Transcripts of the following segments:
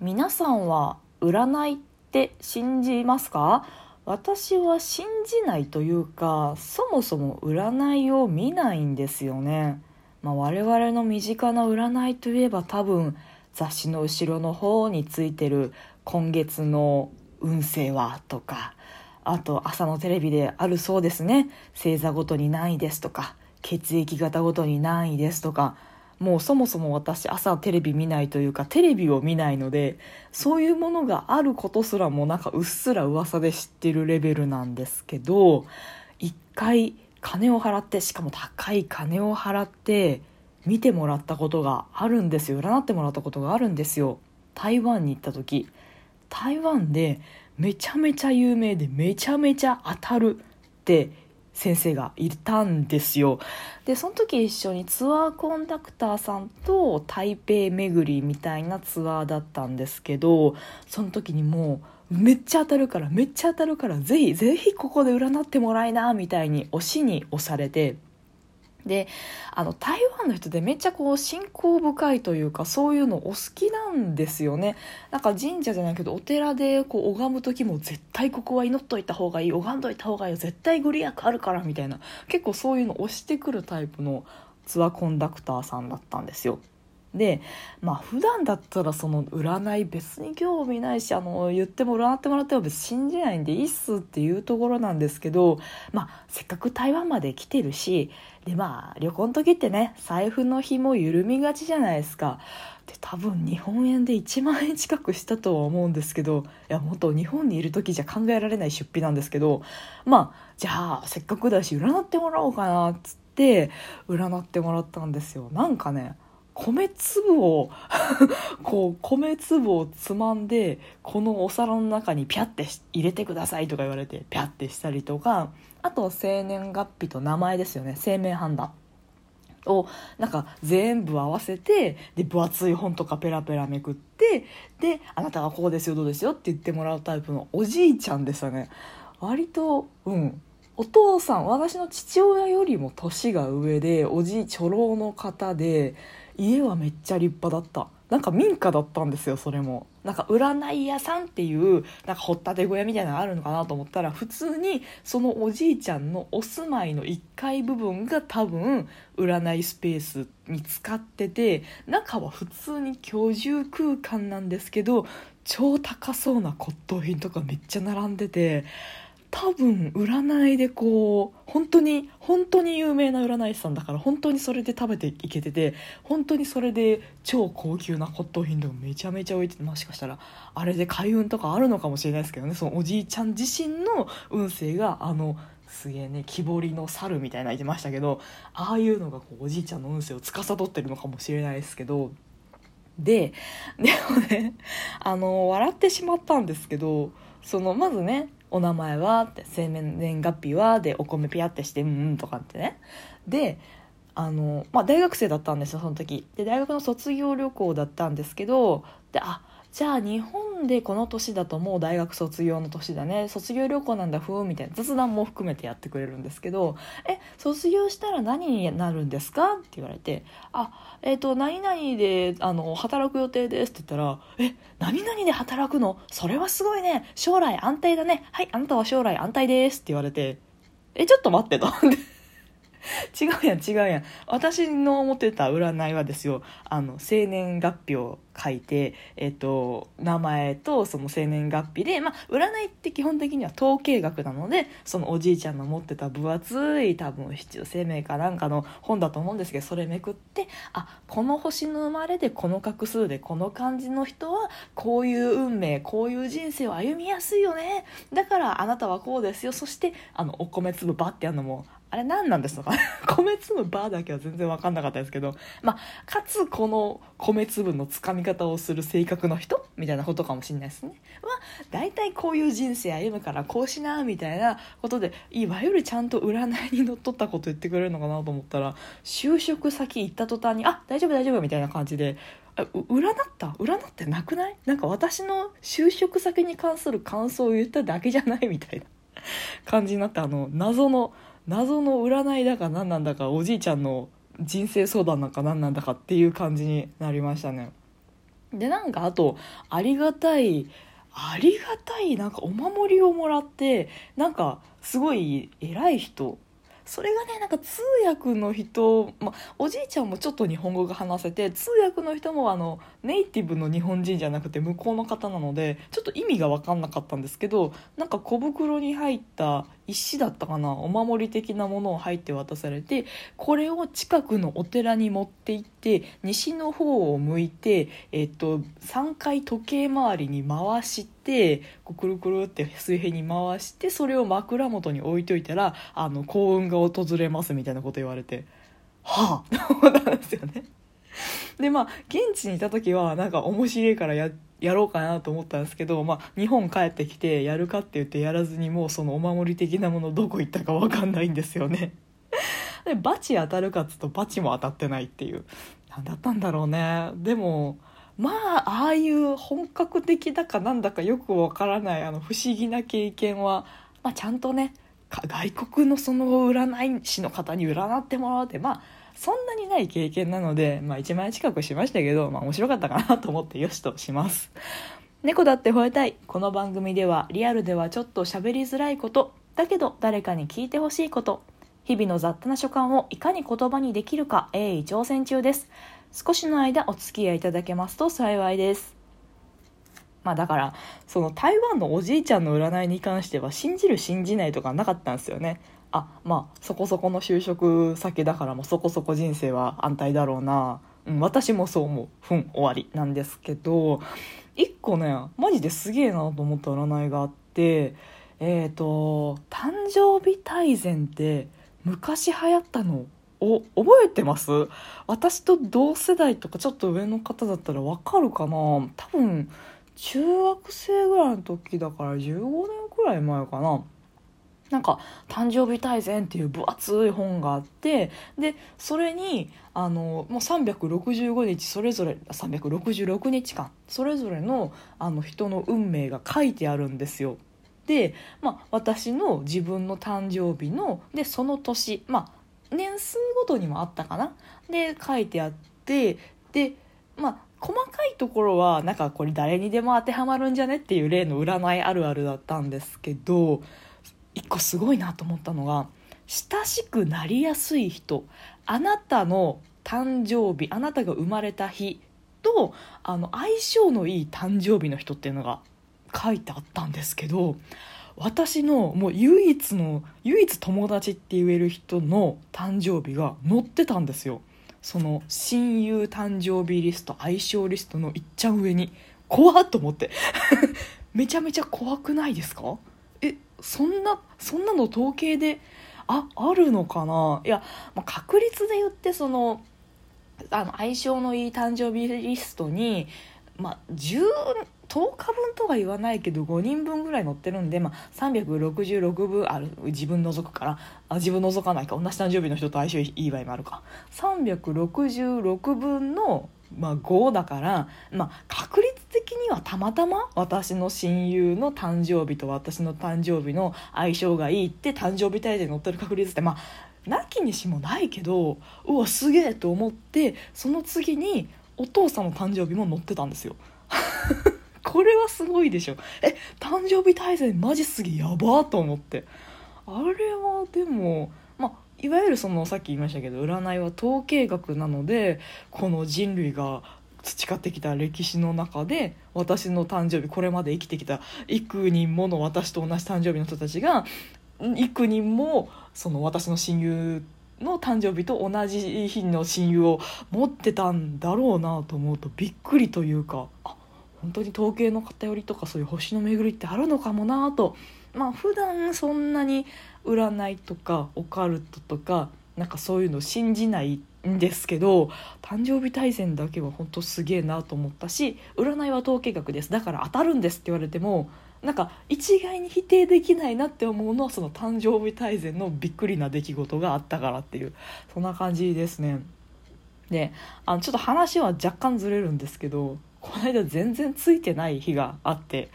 皆さんは占いって信じますか？私は信じないというかそもそも占いを見ないんですよね、まあ、我々の身近な占いといえば多分雑誌の後ろの方についてる今月の運勢はとかあと朝のテレビであるそうですね。星座ごとに何位ですとか血液型ごとに何位ですとかもうそもそも私朝テレビ見ないというかテレビを見ないのでそういうものがあることすらもなんかうっすら噂で知ってるレベルなんですけど一回金を払ってしかも高い金を払って見てもらったことがあるんですよ。占ってもらったことがあるんですよ。台湾に行った時台湾でめちゃめちゃ有名でめちゃめちゃ当たるって先生がいたんですよでその時一緒にツアーコンダクターさんと台北巡りみたいなツアーだったんですけどその時にもうめっちゃ当たるからめっちゃ当たるからぜひぜひここで占ってもらいなみたいに押しに押されて。であの台湾の人でめっちゃこう信仰深いというかそういうのお好きなんですよね。なんか神社じゃないけどお寺でこう拝む時も絶対ここは祈っといた方がいい。拝んどいた方がいいよ。絶対ご利益あるからみたいな。結構そういうの押してくるタイプのツアーコンダクターさんだったんですよ。でまあ普段だったらその占い別に興味ないしあの言っても占ってもらっても別に信じないんでいいっすっていうところなんですけどまあせっかく台湾まで来てるしでまあ旅行の時ってね財布の紐緩みがちじゃないですか。で多分日本円で1万円近くしたとは思うんですけどいやもっと日本にいる時じゃ考えられない出費なんですけどまあじゃあせっかくだし占ってもらおうかなっつって占ってもらったんですよ。なんかね米粒を こう米粒をつまんでこのお皿の中にピャッて入れてくださいとか言われてピャッてしたりとかあと生年月日と名前ですよね。生命判断をなんか全部合わせてで分厚い本とかペラペラめくってで「あなたはこうですよどうですよ」って言ってもらうタイプのおじいちゃんでしたね。割とうん。お父さん私の父親よりも年が上でおじいちょろの方で家はめっちゃ立派だった。なんか民家だったんですよそれも。なんか占い屋さんっていうなんか掘ったて小屋みたいなのがあるのかなと思ったら普通にそのおじいちゃんのお住まいの1階部分が多分占いスペースに使ってて中は普通に居住空間なんですけど超高そうな骨董品とかめっちゃ並んでて多分占いでこう本当に本当に有名な占い師さんだから本当にそれで食べていけてて本当にそれで超高級な骨董品とかめちゃめちゃ置いててもしかしたらあれで開運とかあるのかもしれないですけどね。そのおじいちゃん自身の運勢があのすげえね木彫りの猿みたいな言ってましたけどああいうのがこうおじいちゃんの運勢を司ってるのかもしれないですけどででもねあの笑ってしまったんですけどそのまずねお名前は？って生年月日は？でお米ピヤってしてうんうんとかってね。であの、まあ、大学生だったんですよその時。で大学の卒業旅行だったんですけどであじゃあ日本でこの年だともう大学卒業の年だね卒業旅行なんだふうみたいな雑談も含めてやってくれるんですけど「え卒業したら何になるんですか?」って言われて「あえっ、ー、と何々であの働く予定です」って言ったら「え何々で働くの？それはすごいね将来安泰だねはいあなたは将来安泰です」って言われて「えちょっと待って」と。違うやん違うやん。私の思ってた占いはですよあの生年月日を書いて、えっと、名前とその生年月日で、まあ、占いって基本的には統計学なのでそのおじいちゃんの持ってた分厚い多分七生命かなんかの本だと思うんですけどそれめくってあこの星の生まれでこの画数でこの感じの人はこういう運命こういう人生を歩みやすいよね。だからあなたはこうですよ。そしてあのお米粒バッてやるのもあれ何なんですか？米粒バーだけは全然分かんなかったですけど、まあ、かつこの米粒のつかみ方をする性格の人？みたいなことかもしれないですね。まあ、大体こういう人生歩むからこうしな、みたいなことで、いわゆるちゃんと占いにのっとったこと言ってくれるのかなと思ったら、就職先行った途端に、あ、大丈夫大丈夫みたいな感じで、占った？占ってなくない？なんか私の就職先に関する感想を言っただけじゃない？みたいな感じになってあの謎の謎の占いだか何なんだかおじいちゃんの人生相談なんか何なんだかっていう感じになりましたね。でなんかあとありがたいありがたいなんかお守りをもらってなんかすごい偉い人それがねなんか通訳の人、ま、おじいちゃんもちょっと日本語が話せて通訳の人もあのネイティブの日本人じゃなくて向こうの方なのでちょっと意味が分かんなかったんですけどなんか小袋に入った石だったかなお守り的なものを入って渡されてこれを近くのお寺に持って行って西の方を向いて、えっと、3回時計回りに回しててこうくるくるって水平に回してそれを枕元に置いといたらあの幸運が訪れますみたいなこと言われてはあと思ったんですよね。でまあ現地にいた時はなんか面白いからややろうかなと思ったんですけど、まあ、日本帰ってきてやるかって言ってやらずにもうそのお守り的なものどこ行ったか分かんないんですよね。でバチ当たるかっつうとバチも当たってないっていう何だったんだろうねでもまあああいう本格的だかなんだかよくわからないあの不思議な経験は、まあ、ちゃんとね外国のその占い師の方に占ってもらうってまあそんなにない経験なので、まあ、1万円近くしましたけど、まあ、面白かったかなと思ってよしとします。猫だって吠えたい。この番組ではリアルではちょっと喋りづらいことだけど誰かに聞いてほしいこと。日々の雑多な所感をいかに言葉にできるか鋭意挑戦中です。少しの間お付き合いいただけますと幸いです。まあだからその台湾のおじいちゃんの占いに関しては信じる信じないとかなかったんですよね。あまあそこそこの就職先だからもうそこそこ人生は安泰だろうな、うん、私もそう思う。ふん終わりなんですけど一個ねマジですげえなと思った占いがあってえっ、ー、と誕生日大全って昔流行ったの。を覚えてます？私と同世代とかちょっと上の方だったらわかるかな？多分中学生ぐらいの時だから15年くらい前かな。なんか「誕生日大全」っていう分厚い本があってでそれにあのもう365日それぞれ366日間それぞれのあの人の運命が書いてあるんですよ。で、まあ、私の自分の誕生日のでその年、まあ、年数ごとにもあったかな？で書いてあってでまあ細かいところはなんかこれ誰にでも当てはまるんじゃねっていう例の占いあるあるだったんですけど一個すごいなと思ったのが親しくなりやすい人。あなたの誕生日あなたが生まれた日とあの相性のいい誕生日の人っていうのが書いてあったんですけど私のもう唯一の唯一友達って言える人の誕生日が載ってたんですよ。その親友誕生日リスト相性リストのいっちゃん上に。怖っと思って。めちゃめちゃ怖くないですか？えそんなそんなの統計でああるのかな？いや、まあ、確率で言ってそのあの相性のいい誕生日リストに、まあ、10, 10日分とは言わないけど5人分ぐらい載ってるんで、まあ、366分ある自分除くからあ自分除かないか同じ誕生日の人と相性いい場合もあるか366分のまあ、5だから、まあ、確率的にはたまたま私の親友の誕生日と私の誕生日の相性がいいって誕生日体で載ってる確率ってまあなきにしもないけどうわすげえと思ってその次にお父さんの誕生日も載ってたんですよ。これはすごいでしょ。え誕生日大全マジすげえやばと思って。あれはでもまいわゆるそのさっき言いましたけど占いは統計学なのでこの人類が培ってきた歴史の中で私の誕生日これまで生きてきた幾人もの私と同じ誕生日の人たちが幾人もその私の親友の誕生日と同じ日の親友を持ってたんだろうなと思うとびっくりというかあ本当に統計の偏りとかそういう星の巡りってあるのかもなとまあ普段そんなに占いとかオカルトとかなんかそういうの信じないんですけど誕生日大全だけは本当すげえなと思ったし占いは統計学ですだから当たるんですって言われてもなんか一概に否定できないなって思うのはその誕生日大全のびっくりな出来事があったからっていうそんな感じですね。であのちょっと話は若干ずれるんですけどこの間全然ついてない日があって。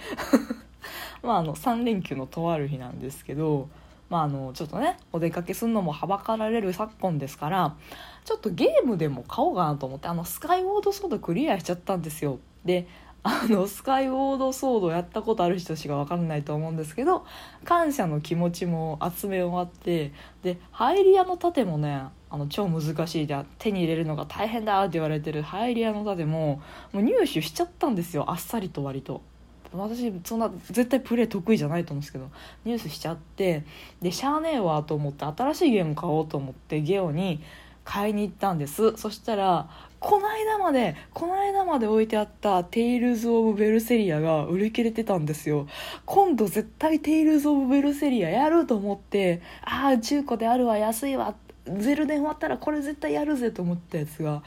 まああの3連休のとある日なんですけどまあ、あのちょっとねお出かけするのもはばかられる昨今ですからちょっとゲームでも買おうかなと思ってあのスカイウォードソードクリアしちゃったんですよ。であのスカイウォードソードやったことある人しか分かんないと思うんですけど感謝の気持ちも集め終わってでハイリアの盾もねあの超難しいで手に入れるのが大変だって言われてるハイリアの盾ももう入手しちゃったんですよあっさりと割と。私そんな絶対プレイ得意じゃないと思うんですけどニュースしちゃってでしゃあねえわと思って新しいゲーム買おうと思ってゲオに買いに行ったんです。そしたらこの間までこの間まで置いてあった「テイルズ・オブ・ベルセリア」が売り切れてたんですよ。今度絶対「テイルズ・オブ・ベルセリア」やると思ってああ中古であるわ安いわゼルダ終わったらこれ絶対やるぜと思ったやつが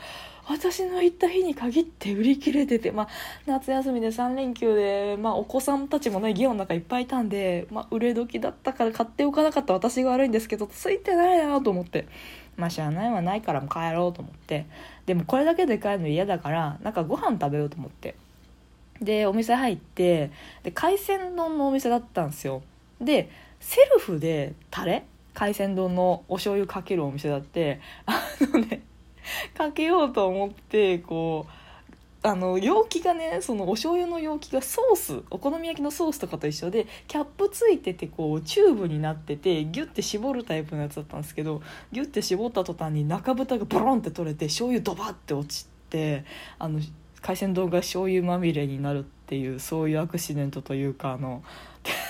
私の行った日に限って売り切れてて、まあ、夏休みで3連休で、まあ、お子さんたちもねゲオの中いっぱいいたんで、まあ、売れ時だったから買っておかなかった私が悪いんですけどついてないなと思って。まあ知らないはないからもう帰ろうと思って。でもこれだけで帰るの嫌だからなんかご飯食べようと思って。でお店入ってで海鮮丼のお店だったんですよ。でセルフでタレ？海鮮丼のお醤油かけるお店だって。あのねかけようと思ってこうあの容器がねそのお醤油の容器がソースお好み焼きのソースとかと一緒でキャップついててこうチューブになっててギュッて絞るタイプのやつだったんですけどギュッて絞った途端に中蓋がボロンって取れて醤油ドバッて落ちてあの海鮮丼が醤油まみれになるっていうそういうアクシデントというかあの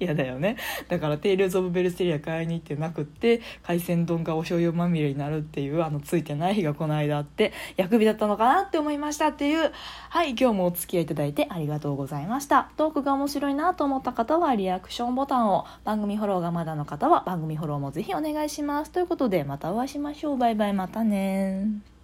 嫌だよね。だからテイルズ・オブ・ベルセリア買いに行ってなくって海鮮丼がお醤油まみれになるっていうあのついてない日がこの間あって厄日だったのかなって思いましたっていうはい今日もお付き合いいただいてありがとうございました。トークが面白いなと思った方はリアクションボタンを番組フォローがまだの方は番組フォローもぜひお願いします。ということでまたお会いしましょう。バイバイまたね